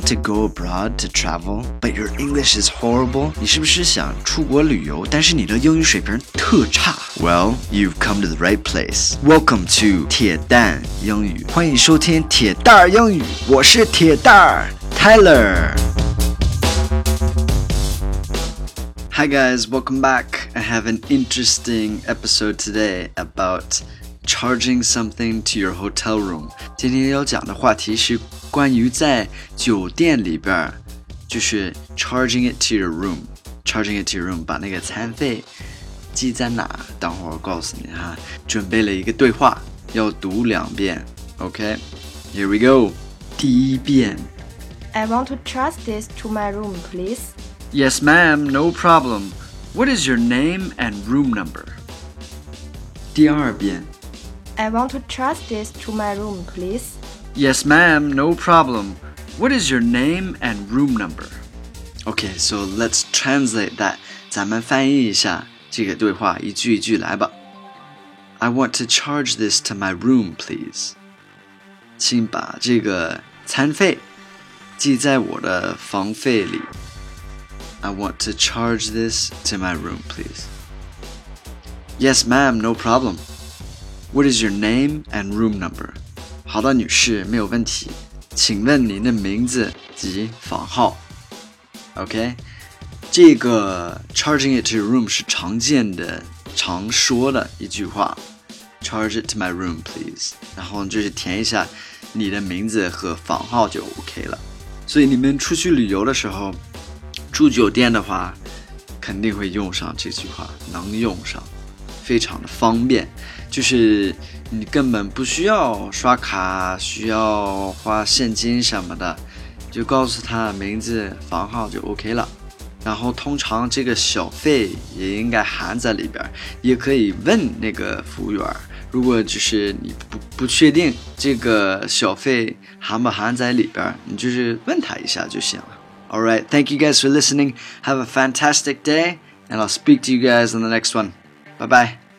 want to go abroad to travel, but your English is horrible? 你是不是想出国旅游，但是你的英语水平特差？Well, you've come to the right place. Welcome to 铁蛋英语，欢迎收听铁蛋儿英语，我是铁蛋儿 Tyler。Hi guys, welcome back. I have an interesting episode today about charging something to your hotel room。今天要讲的话题是 关于在酒店里边，就是 charging it to your room，charging it to your room，把那个餐费记在哪？等会儿我告诉你哈。准备了一个对话，要读两遍。OK，here、okay? we go。第一遍。I want to charge this to my room, please. Yes, ma'am, no problem. What is your name and room number? 第二遍。I want to charge this to my room, please. Yes, ma'am, no problem. What is your name and room number? Okay, so let's translate that. 咱们翻译一下这个对话，一句一句来吧。I want to charge this to my room, please. 请把这个餐费记在我的房费里。I want to charge this to my room, please. Yes, ma'am, no problem. What is your name and room number? 好的，女士，没有问题。请问您的名字及房号？OK，这个 charging it to your room 是常见的、常说的一句话。Charge it to my room, please。然后就是填一下你的名字和房号就 OK 了。所以你们出去旅游的时候，住酒店的话，肯定会用上这句话，能用上，非常的方便。就是你根本不需要刷卡，需要花现金什么的，就告诉他名字、房号就 OK 了。然后通常这个小费也应该含在里边，也可以问那个服务员。如果就是你不不确定这个小费含不含在里边，你就是问他一下就行了。All right, thank you guys for listening. Have a fantastic day, and I'll speak to you guys on the next one. Bye bye.